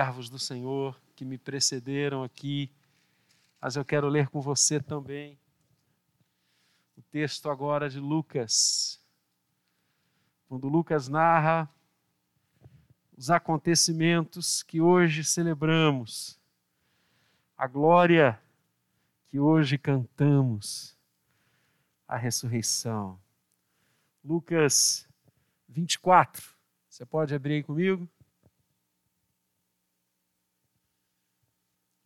servos do Senhor que me precederam aqui, mas eu quero ler com você também o texto agora de Lucas. Quando Lucas narra os acontecimentos que hoje celebramos, a glória que hoje cantamos, a ressurreição. Lucas 24. Você pode abrir aí comigo?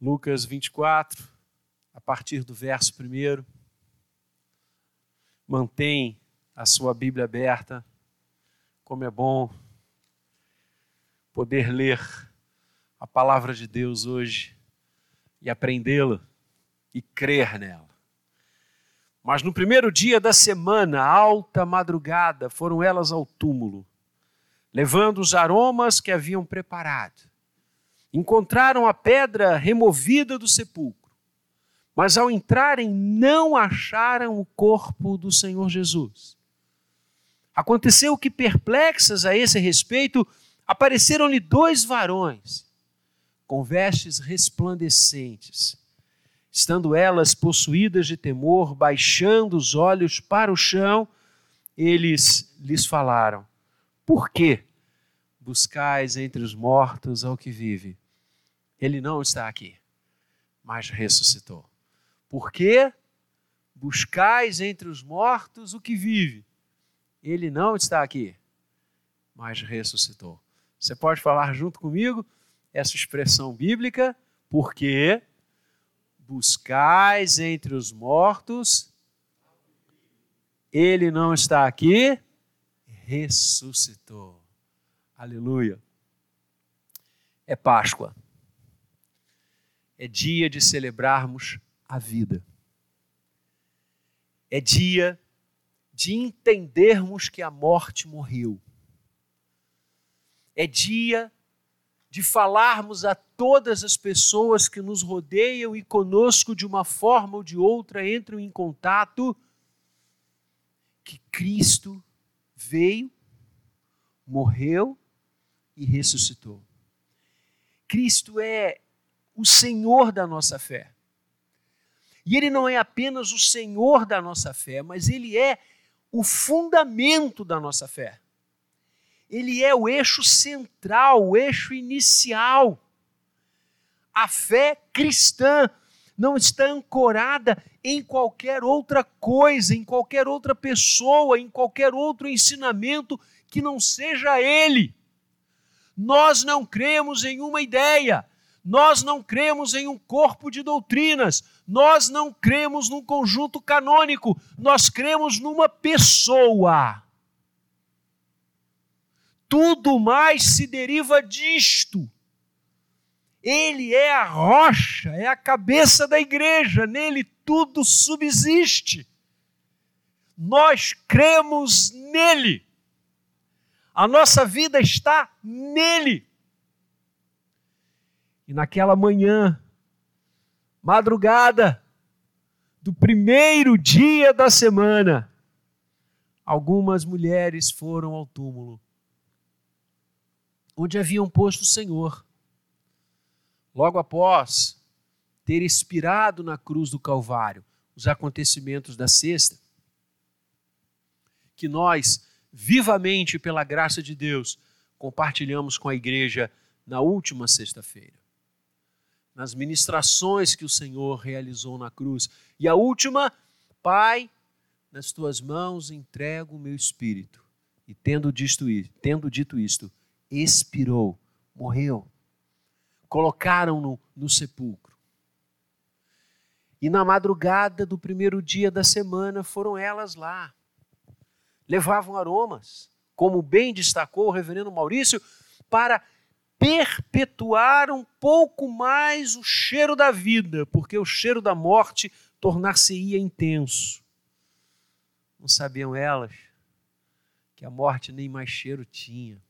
Lucas 24, a partir do verso 1. Mantém a sua Bíblia aberta, como é bom poder ler a palavra de Deus hoje e aprendê-la e crer nela. Mas no primeiro dia da semana, alta madrugada, foram elas ao túmulo, levando os aromas que haviam preparado encontraram a pedra removida do sepulcro, mas ao entrarem não acharam o corpo do Senhor Jesus. Aconteceu que, perplexas a esse respeito, apareceram-lhe dois varões, com vestes resplandecentes. Estando elas possuídas de temor, baixando os olhos para o chão, eles lhes falaram: Por que buscais entre os mortos ao que vive? Ele não está aqui, mas ressuscitou. Por quê? Buscais entre os mortos o que vive. Ele não está aqui, mas ressuscitou. Você pode falar junto comigo essa expressão bíblica? Porque buscais entre os mortos, ele não está aqui, ressuscitou. Aleluia. É Páscoa é dia de celebrarmos a vida. É dia de entendermos que a morte morreu. É dia de falarmos a todas as pessoas que nos rodeiam e conosco de uma forma ou de outra entram em contato que Cristo veio, morreu e ressuscitou. Cristo é o Senhor da nossa fé. E Ele não é apenas o Senhor da nossa fé, mas Ele é o fundamento da nossa fé. Ele é o eixo central, o eixo inicial. A fé cristã não está ancorada em qualquer outra coisa, em qualquer outra pessoa, em qualquer outro ensinamento que não seja Ele. Nós não cremos em uma ideia, nós não cremos em um corpo de doutrinas, nós não cremos num conjunto canônico, nós cremos numa pessoa. Tudo mais se deriva disto. Ele é a rocha, é a cabeça da igreja, nele tudo subsiste. Nós cremos nele. A nossa vida está nele. E naquela manhã, madrugada do primeiro dia da semana, algumas mulheres foram ao túmulo, onde haviam posto o Senhor. Logo após ter expirado na cruz do Calvário os acontecimentos da sexta, que nós, vivamente pela graça de Deus, compartilhamos com a igreja na última sexta-feira nas ministrações que o Senhor realizou na cruz. E a última, Pai, nas tuas mãos entrego o meu espírito. E tendo dito, tendo dito isto, expirou, morreu. Colocaram-no no sepulcro. E na madrugada do primeiro dia da semana foram elas lá. Levavam aromas, como bem destacou o reverendo Maurício, para perpetuar um pouco mais o cheiro da vida, porque o cheiro da morte tornar-se-ia intenso. Não sabiam elas que a morte nem mais cheiro tinha,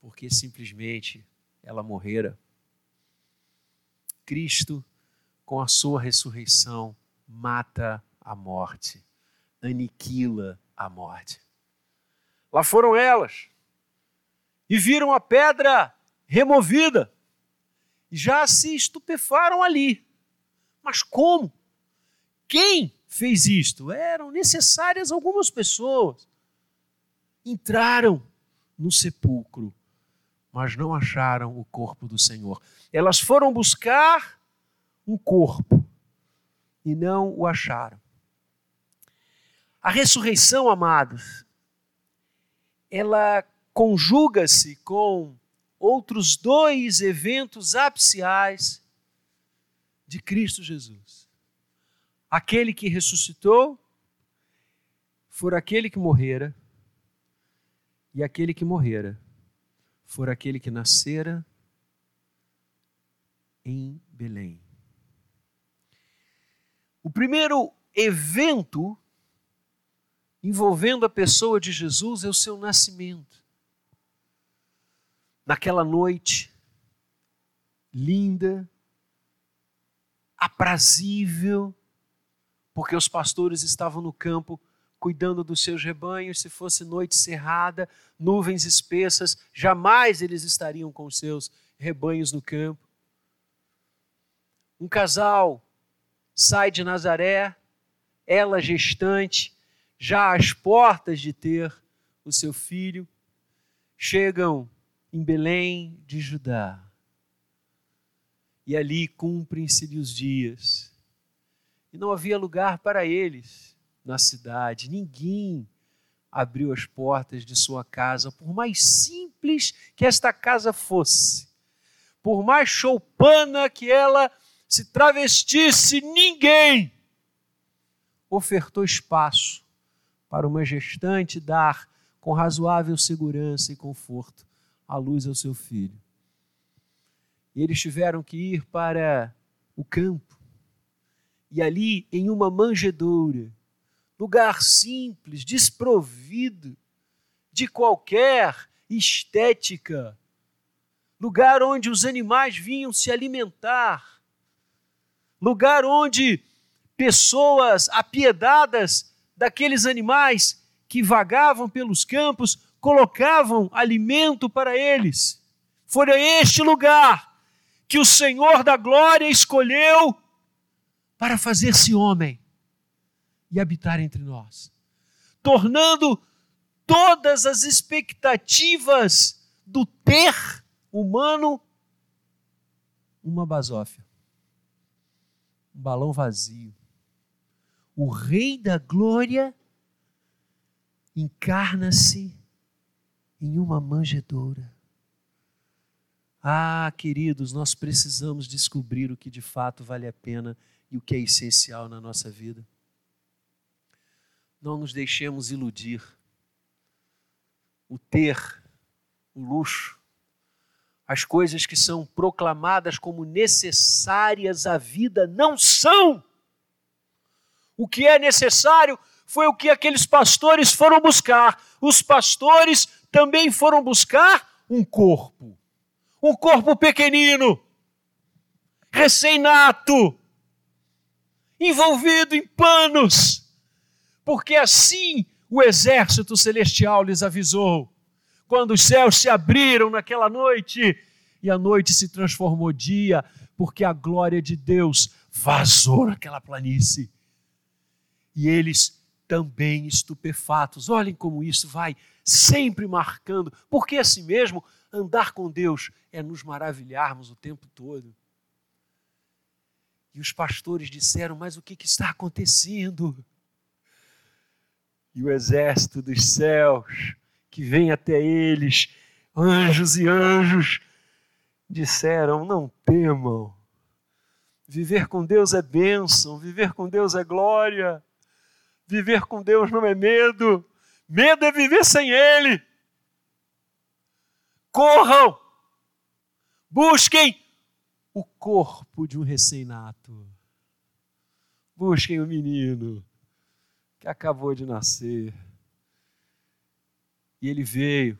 porque simplesmente ela morrera. Cristo, com a sua ressurreição, mata a morte, aniquila a morte. Lá foram elas e viram a pedra removida. Já se estupefaram ali. Mas como? Quem fez isto? Eram necessárias algumas pessoas. Entraram no sepulcro, mas não acharam o corpo do Senhor. Elas foram buscar um corpo e não o acharam. A ressurreição, amados, ela conjuga-se com outros dois eventos apiciais de Cristo Jesus. Aquele que ressuscitou for aquele que morrera, e aquele que morrera for aquele que nascera em Belém. O primeiro evento envolvendo a pessoa de Jesus é o seu nascimento. Naquela noite linda, aprazível, porque os pastores estavam no campo cuidando dos seus rebanhos, se fosse noite cerrada, nuvens espessas, jamais eles estariam com seus rebanhos no campo. Um casal sai de Nazaré, ela gestante, já às portas de ter o seu filho, chegam em Belém de Judá. E ali cumprem-se os dias. E não havia lugar para eles na cidade. Ninguém abriu as portas de sua casa, por mais simples que esta casa fosse, por mais choupana que ela se travestisse, ninguém ofertou espaço para uma gestante dar com razoável segurança e conforto a luz ao seu filho. E eles tiveram que ir para o campo. E ali, em uma manjedoura, lugar simples, desprovido de qualquer estética, lugar onde os animais vinham se alimentar, lugar onde pessoas apiedadas daqueles animais que vagavam pelos campos colocavam alimento para eles. Foi este lugar que o Senhor da glória escolheu para fazer-se homem e habitar entre nós, tornando todas as expectativas do ter humano uma basófia, um balão vazio o Rei da Glória encarna-se em uma manjedoura. Ah, queridos, nós precisamos descobrir o que de fato vale a pena e o que é essencial na nossa vida. Não nos deixemos iludir. O ter, o luxo, as coisas que são proclamadas como necessárias à vida não são. O que é necessário foi o que aqueles pastores foram buscar. Os pastores também foram buscar um corpo. Um corpo pequenino, recém-nato, envolvido em panos, porque assim o exército celestial lhes avisou. Quando os céus se abriram naquela noite e a noite se transformou dia, porque a glória de Deus vazou naquela planície e eles também estupefatos. Olhem como isso vai sempre marcando, porque assim mesmo, andar com Deus é nos maravilharmos o tempo todo. E os pastores disseram: Mas o que, que está acontecendo? E o exército dos céus, que vem até eles, anjos e anjos, disseram: Não temam. Viver com Deus é bênção, viver com Deus é glória. Viver com Deus não é medo, medo é viver sem Ele. Corram, busquem o corpo de um recém-nato. Busquem o menino que acabou de nascer. E ele veio.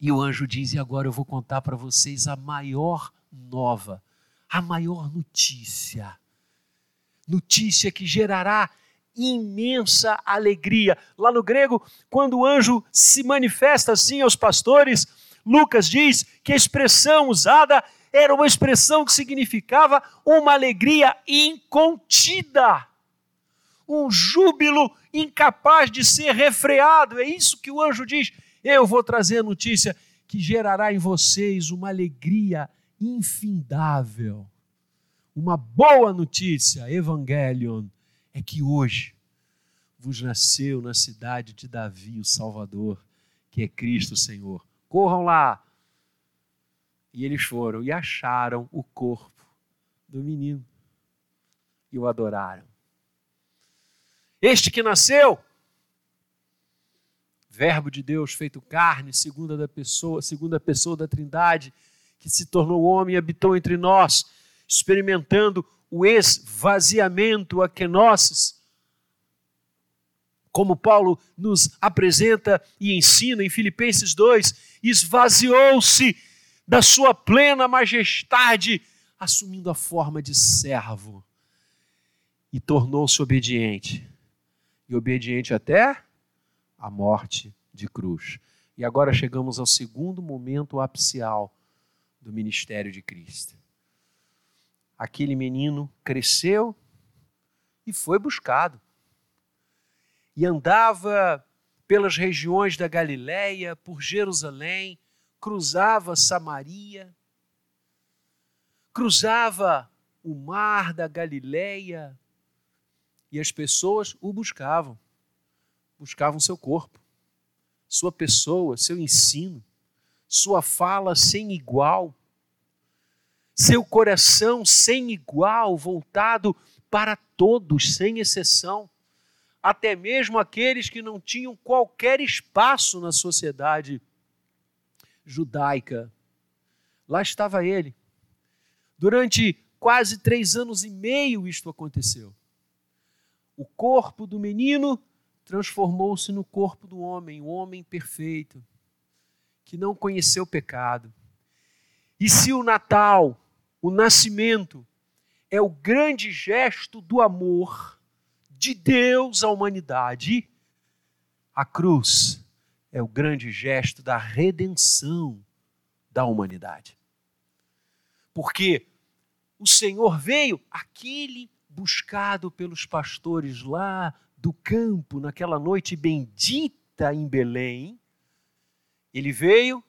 E o anjo diz: E agora eu vou contar para vocês a maior nova, a maior notícia. Notícia que gerará imensa alegria. Lá no grego, quando o anjo se manifesta assim aos pastores, Lucas diz que a expressão usada era uma expressão que significava uma alegria incontida, um júbilo incapaz de ser refreado. É isso que o anjo diz. Eu vou trazer a notícia que gerará em vocês uma alegria infindável. Uma boa notícia, Evangelion, é que hoje vos nasceu na cidade de Davi o Salvador, que é Cristo Senhor. Corram lá. E eles foram e acharam o corpo do menino e o adoraram. Este que nasceu, Verbo de Deus feito carne, segunda da pessoa, segunda pessoa da Trindade, que se tornou homem e habitou entre nós, experimentando o esvaziamento, a kenosis, como Paulo nos apresenta e ensina em Filipenses 2, esvaziou-se da sua plena majestade, assumindo a forma de servo e tornou-se obediente. E obediente até a morte de cruz. E agora chegamos ao segundo momento apicial do ministério de Cristo. Aquele menino cresceu e foi buscado. E andava pelas regiões da Galiléia, por Jerusalém, cruzava Samaria, cruzava o mar da Galiléia e as pessoas o buscavam buscavam seu corpo, sua pessoa, seu ensino, sua fala sem igual, seu coração sem igual, voltado para todos, sem exceção, até mesmo aqueles que não tinham qualquer espaço na sociedade judaica. Lá estava ele. Durante quase três anos e meio isto aconteceu. O corpo do menino transformou-se no corpo do homem, o homem perfeito, que não conheceu pecado. E se o Natal, o nascimento, é o grande gesto do amor de Deus à humanidade, a cruz é o grande gesto da redenção da humanidade. Porque o Senhor veio, aquele buscado pelos pastores lá do campo naquela noite bendita em Belém, ele veio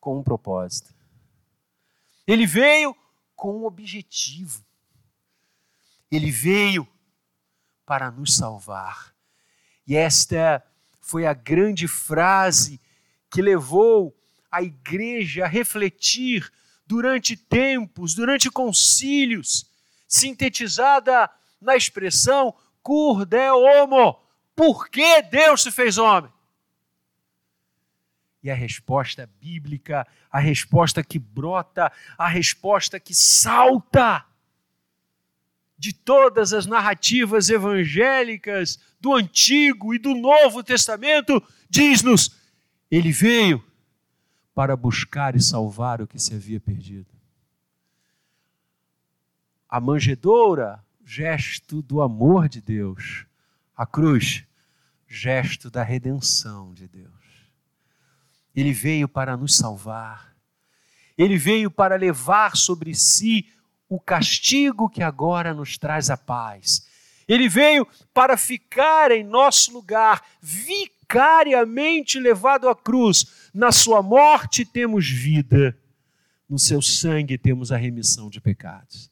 com um propósito. Ele veio com um objetivo. Ele veio para nos salvar. E esta foi a grande frase que levou a igreja a refletir durante tempos, durante concílios, sintetizada na expressão cur de homo. Por que Deus se fez homem? E a resposta bíblica, a resposta que brota, a resposta que salta de todas as narrativas evangélicas do Antigo e do Novo Testamento, diz-nos: Ele veio para buscar e salvar o que se havia perdido. A manjedoura gesto do amor de Deus. A cruz, gesto da redenção de Deus. Ele veio para nos salvar. Ele veio para levar sobre si o castigo que agora nos traz a paz. Ele veio para ficar em nosso lugar, vicariamente levado à cruz. Na sua morte temos vida, no seu sangue temos a remissão de pecados.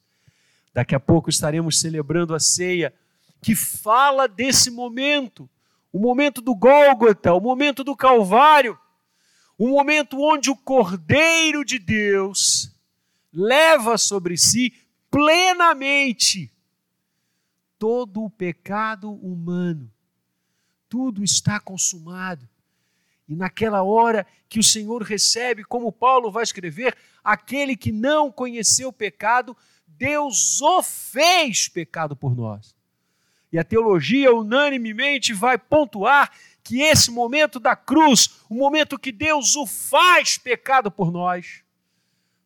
Daqui a pouco estaremos celebrando a ceia que fala desse momento, o momento do Gólgota, o momento do Calvário, o momento onde o Cordeiro de Deus leva sobre si plenamente todo o pecado humano. Tudo está consumado. E naquela hora que o Senhor recebe, como Paulo vai escrever, aquele que não conheceu o pecado, Deus o fez pecado por nós. E a teologia unanimemente vai pontuar que esse momento da cruz, o momento que Deus o faz pecado por nós,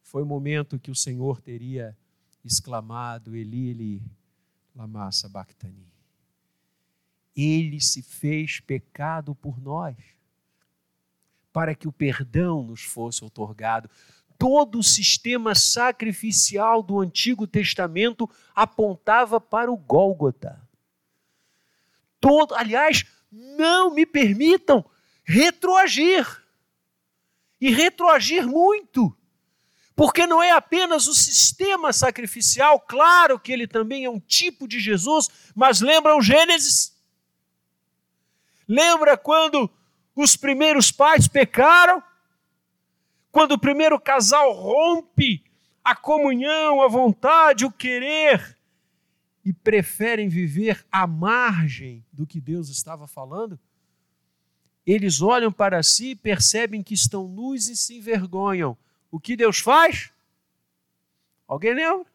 foi o momento que o Senhor teria exclamado: Eli, Eli, lama sabachthani. Ele se fez pecado por nós, para que o perdão nos fosse otorgado. Todo o sistema sacrificial do Antigo Testamento apontava para o Gólgota. Todo, aliás, não me permitam retroagir. E retroagir muito. Porque não é apenas o sistema sacrificial, claro que ele também é um tipo de Jesus, mas lembra o Gênesis? Lembra quando os primeiros pais pecaram? Quando o primeiro casal rompe a comunhão, a vontade, o querer e preferem viver à margem do que Deus estava falando? Eles olham para si e percebem que estão nus e se envergonham o que Deus faz? Alguém lembra?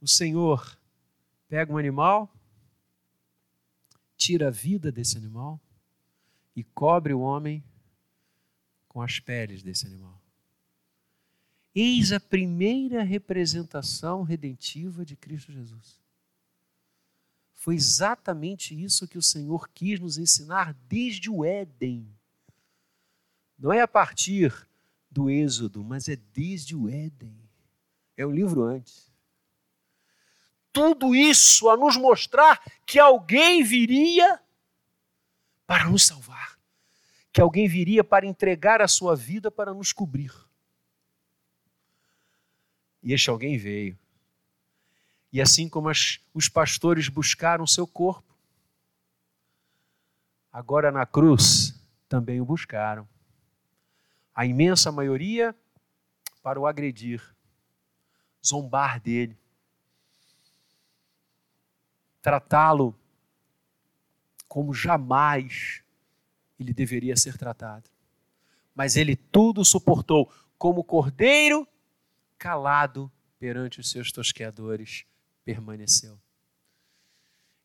O Senhor pega um animal, tira a vida desse animal e cobre o homem com as peles desse animal. Eis a primeira representação redentiva de Cristo Jesus. Foi exatamente isso que o Senhor quis nos ensinar desde o Éden. Não é a partir do Êxodo, mas é desde o Éden. É o livro antes. Tudo isso a nos mostrar que alguém viria para nos salvar, que alguém viria para entregar a sua vida para nos cobrir. E este alguém veio. E assim como as, os pastores buscaram seu corpo, agora na cruz também o buscaram a imensa maioria, para o agredir, zombar dele, tratá-lo como jamais ele deveria ser tratado. Mas ele tudo suportou, como cordeiro calado perante os seus tosqueadores, permaneceu.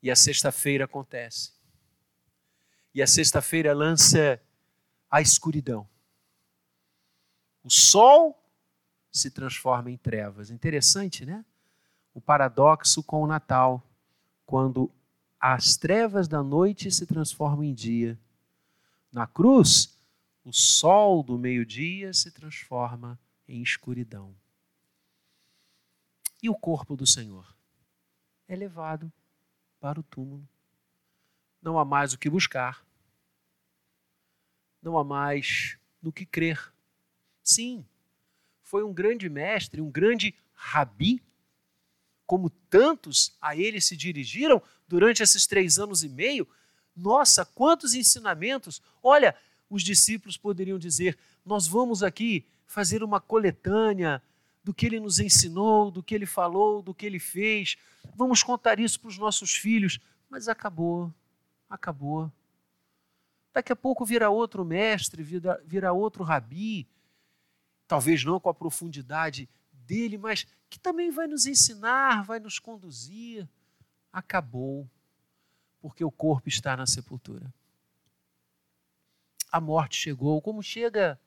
E a sexta-feira acontece. E a sexta-feira lança a escuridão o sol se transforma em trevas. Interessante, né? O paradoxo com o Natal, quando as trevas da noite se transformam em dia. Na cruz, o sol do meio-dia se transforma em escuridão. E o corpo do Senhor é levado para o túmulo. Não há mais o que buscar. Não há mais no que crer. Sim, foi um grande mestre, um grande rabi, como tantos a ele se dirigiram durante esses três anos e meio. Nossa, quantos ensinamentos! Olha, os discípulos poderiam dizer: Nós vamos aqui fazer uma coletânea do que ele nos ensinou, do que ele falou, do que ele fez. Vamos contar isso para os nossos filhos. Mas acabou, acabou. Daqui a pouco virá outro mestre, virá, outro rabi, talvez não com a profundidade dele, mas que também vai nos ensinar, vai nos conduzir. Acabou, porque o corpo está na sepultura. A morte chegou, como chega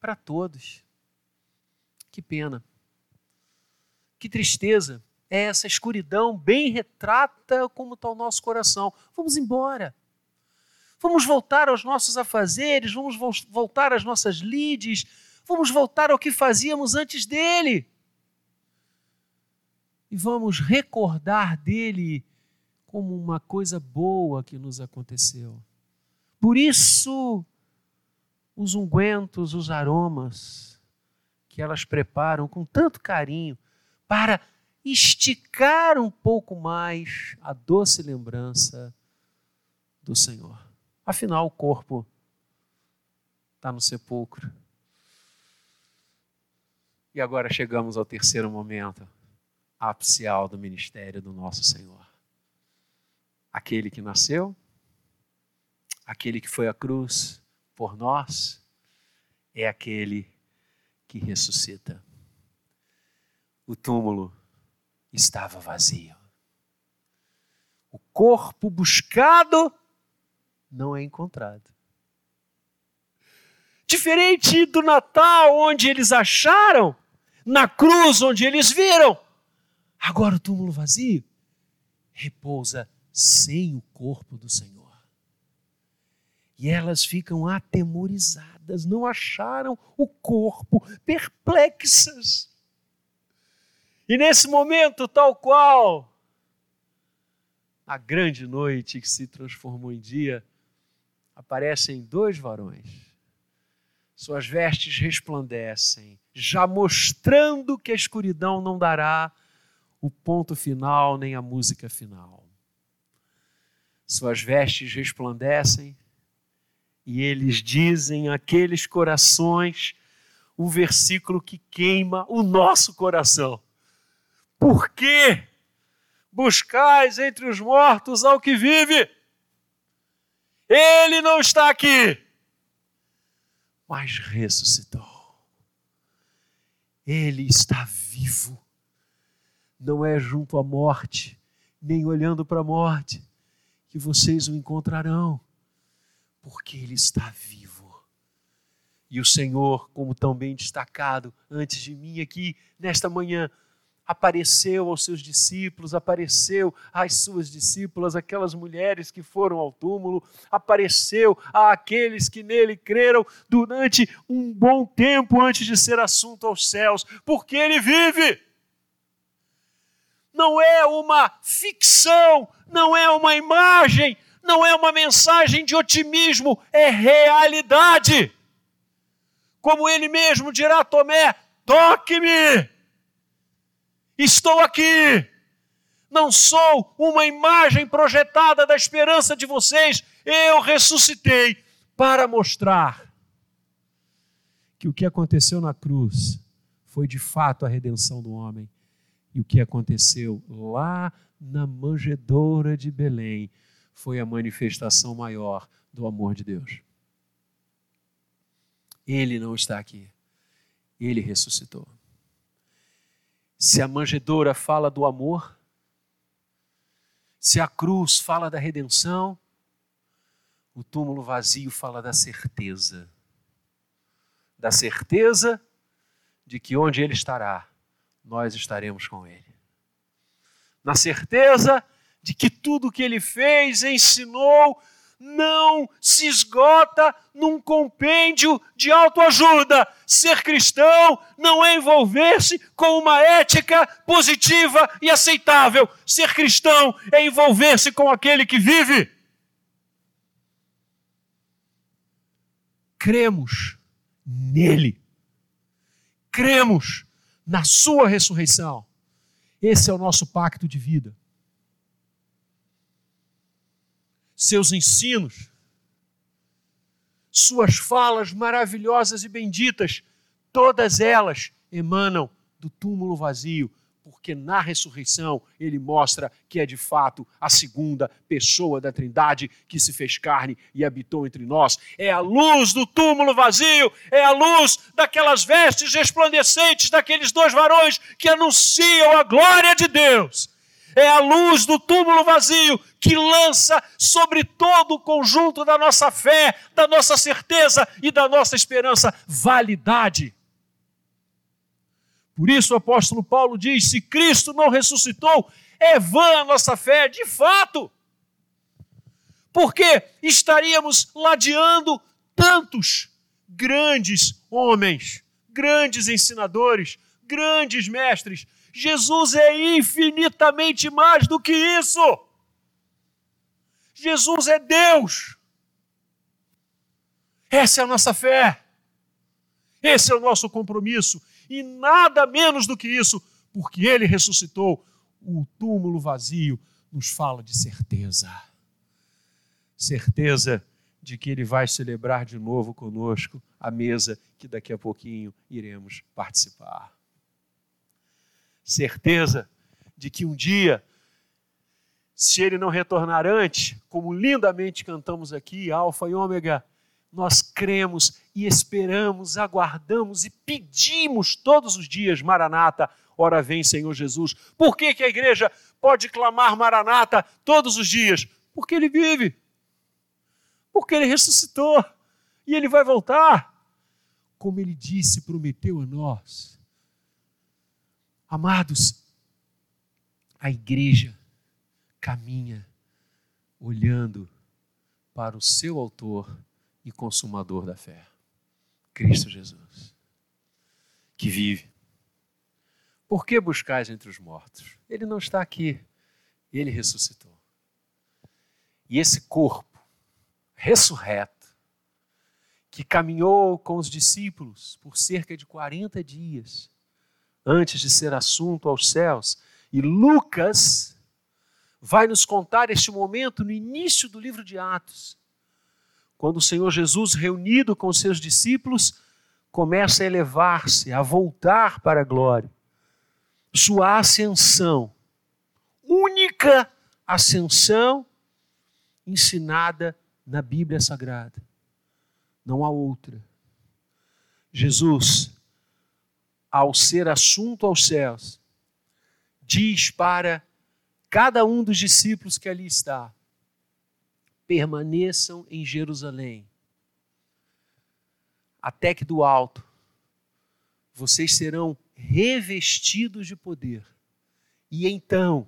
para todos. Que pena. Que tristeza. É essa escuridão bem retrata como está o nosso coração. Vamos embora. Vamos voltar aos nossos afazeres, vamos voltar às nossas lides, Vamos voltar ao que fazíamos antes dele. E vamos recordar dele como uma coisa boa que nos aconteceu. Por isso, os ungüentos, os aromas que elas preparam com tanto carinho para esticar um pouco mais a doce lembrança do Senhor. Afinal, o corpo está no sepulcro. E agora chegamos ao terceiro momento apicial do ministério do nosso Senhor. Aquele que nasceu, aquele que foi à cruz por nós, é aquele que ressuscita. O túmulo estava vazio. O corpo buscado não é encontrado. Diferente do Natal, onde eles acharam, na cruz, onde eles viram, agora o túmulo vazio repousa sem o corpo do Senhor. E elas ficam atemorizadas, não acharam o corpo, perplexas. E nesse momento, tal qual a grande noite que se transformou em dia, aparecem dois varões. Suas vestes resplandecem, já mostrando que a escuridão não dará o ponto final nem a música final. Suas vestes resplandecem e eles dizem àqueles corações o versículo que queima o nosso coração. Por que buscais entre os mortos ao que vive? Ele não está aqui, mas ressuscitou. Ele está vivo. Não é junto à morte, nem olhando para a morte, que vocês o encontrarão, porque ele está vivo. E o Senhor, como tão bem destacado antes de mim aqui nesta manhã, apareceu aos seus discípulos, apareceu às suas discípulas, aquelas mulheres que foram ao túmulo, apareceu àqueles que nele creram durante um bom tempo antes de ser assunto aos céus, porque ele vive. Não é uma ficção, não é uma imagem, não é uma mensagem de otimismo, é realidade. Como ele mesmo dirá a Tomé: toque-me Estou aqui. Não sou uma imagem projetada da esperança de vocês. Eu ressuscitei para mostrar que o que aconteceu na cruz foi de fato a redenção do homem. E o que aconteceu lá na manjedoura de Belém foi a manifestação maior do amor de Deus. Ele não está aqui. Ele ressuscitou. Se a manjedoura fala do amor, se a cruz fala da redenção, o túmulo vazio fala da certeza. Da certeza de que onde ele estará, nós estaremos com ele. Na certeza de que tudo o que ele fez, ensinou, não se esgota num compêndio de autoajuda. Ser cristão não é envolver-se com uma ética positiva e aceitável. Ser cristão é envolver-se com aquele que vive. Cremos nele. Cremos na sua ressurreição. Esse é o nosso pacto de vida. Seus ensinos, suas falas maravilhosas e benditas, todas elas emanam do túmulo vazio, porque na ressurreição ele mostra que é de fato a segunda pessoa da Trindade que se fez carne e habitou entre nós. É a luz do túmulo vazio, é a luz daquelas vestes resplandecentes daqueles dois varões que anunciam a glória de Deus é a luz do túmulo vazio que lança sobre todo o conjunto da nossa fé, da nossa certeza e da nossa esperança validade. Por isso o apóstolo Paulo diz: se Cristo não ressuscitou, é vã a nossa fé, de fato. Porque estaríamos ladeando tantos grandes homens, grandes ensinadores, grandes mestres Jesus é infinitamente mais do que isso. Jesus é Deus. Essa é a nossa fé. Esse é o nosso compromisso. E nada menos do que isso, porque Ele ressuscitou. O túmulo vazio nos fala de certeza. Certeza de que Ele vai celebrar de novo conosco a mesa que daqui a pouquinho iremos participar certeza de que um dia, se ele não retornar antes, como lindamente cantamos aqui, Alfa e Ômega, nós cremos e esperamos, aguardamos e pedimos todos os dias, Maranata, ora vem Senhor Jesus. Por que, que a igreja pode clamar Maranata todos os dias? Porque ele vive, porque ele ressuscitou e ele vai voltar. Como ele disse, prometeu a nós. Amados, a igreja caminha olhando para o seu autor e consumador da fé. Cristo Jesus, que vive. Por que buscais entre os mortos? Ele não está aqui, ele ressuscitou. E esse corpo ressurreto, que caminhou com os discípulos por cerca de 40 dias, antes de ser assunto aos céus, e Lucas vai nos contar este momento no início do livro de Atos, quando o Senhor Jesus, reunido com seus discípulos, começa a elevar-se, a voltar para a glória. Sua ascensão, única ascensão ensinada na Bíblia Sagrada. Não há outra. Jesus, ao ser assunto aos céus, diz para cada um dos discípulos que ali está: permaneçam em Jerusalém, até que do alto vocês serão revestidos de poder. E então,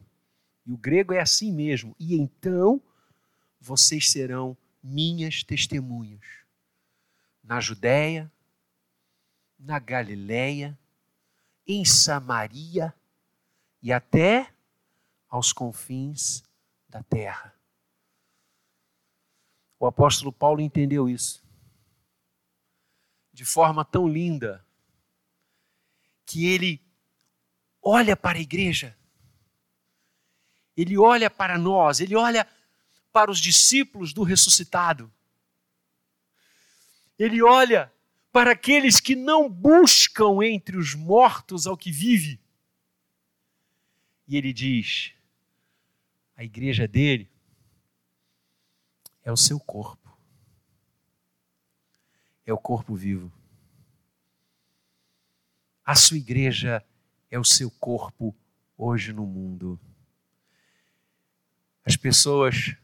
e o grego é assim mesmo, e então vocês serão minhas testemunhas na Judéia, na Galiléia, em Samaria e até aos confins da terra. O apóstolo Paulo entendeu isso de forma tão linda que ele olha para a igreja, ele olha para nós, ele olha para os discípulos do ressuscitado, ele olha para aqueles que não buscam entre os mortos ao que vive, e ele diz: a igreja dele é o seu corpo. É o corpo vivo. A sua igreja é o seu corpo hoje no mundo. As pessoas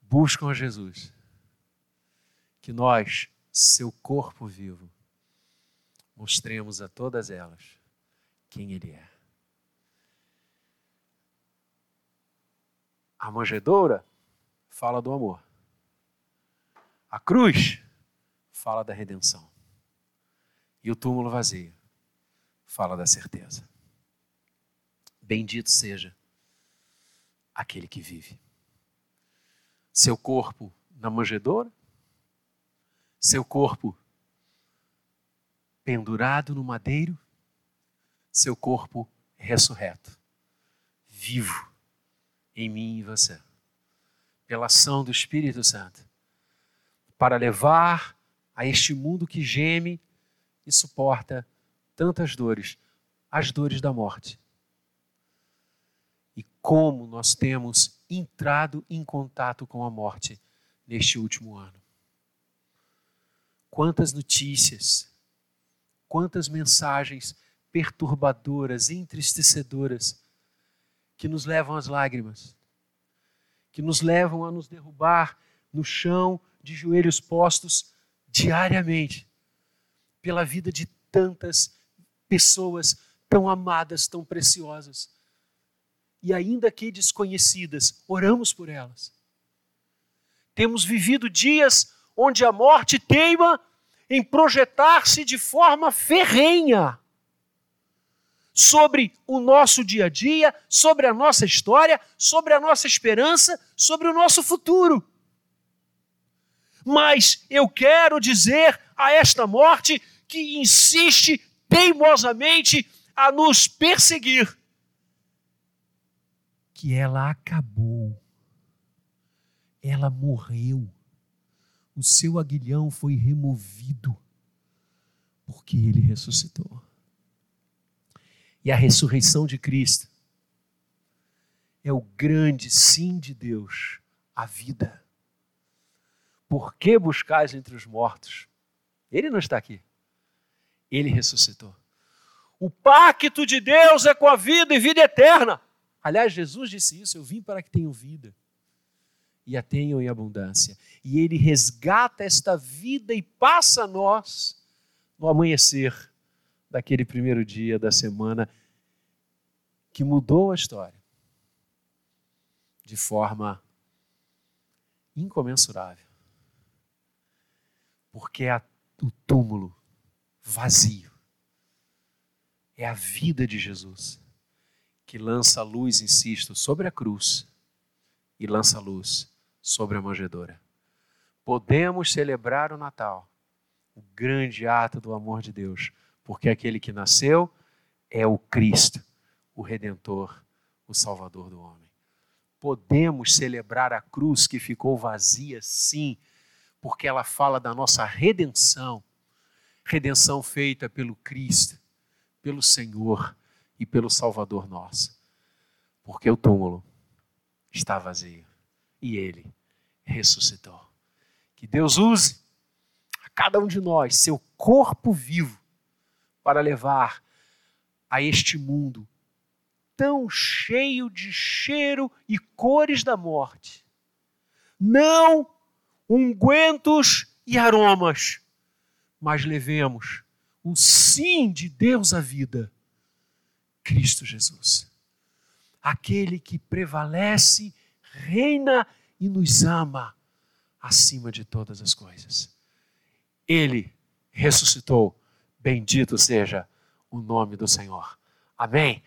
buscam a Jesus. Que nós, seu corpo vivo, mostremos a todas elas quem Ele é. A manjedoura fala do amor. A cruz fala da redenção. E o túmulo vazio fala da certeza. Bendito seja aquele que vive. Seu corpo na manjedoura, seu corpo pendurado no madeiro, seu corpo ressurreto, vivo em mim e você, pela ação do Espírito Santo, para levar a este mundo que geme e suporta tantas dores, as dores da morte. E como nós temos entrado em contato com a morte neste último ano. Quantas notícias, quantas mensagens perturbadoras, entristecedoras que nos levam às lágrimas, que nos levam a nos derrubar no chão de joelhos postos diariamente pela vida de tantas pessoas tão amadas, tão preciosas. E ainda que desconhecidas, oramos por elas. Temos vivido dias onde a morte teima em projetar-se de forma ferrenha sobre o nosso dia a dia, sobre a nossa história, sobre a nossa esperança, sobre o nosso futuro. Mas eu quero dizer a esta morte que insiste teimosamente a nos perseguir que ela acabou. Ela morreu. O seu aguilhão foi removido porque ele ressuscitou e a ressurreição de Cristo é o grande sim de Deus à vida. Por que buscais entre os mortos? Ele não está aqui. Ele ressuscitou. O pacto de Deus é com a vida e vida eterna. Aliás, Jesus disse isso: Eu vim para que tenham vida e a tenham em abundância. E Ele resgata esta vida e passa a nós no amanhecer daquele primeiro dia da semana que mudou a história de forma incomensurável. Porque é o túmulo vazio. É a vida de Jesus que lança a luz, insisto, sobre a cruz e lança a luz sobre a manjedoura. Podemos celebrar o Natal, o grande ato do amor de Deus, porque aquele que nasceu é o Cristo, o Redentor, o Salvador do homem. Podemos celebrar a cruz que ficou vazia, sim, porque ela fala da nossa redenção redenção feita pelo Cristo, pelo Senhor e pelo Salvador nosso. Porque o túmulo está vazio e ele ressuscitou. Que Deus use a cada um de nós seu corpo vivo para levar a este mundo tão cheio de cheiro e cores da morte. Não ungüentos e aromas, mas levemos o sim de Deus à vida, Cristo Jesus. Aquele que prevalece, reina e nos ama acima de todas as coisas. Ele ressuscitou, bendito seja o nome do Senhor. Amém.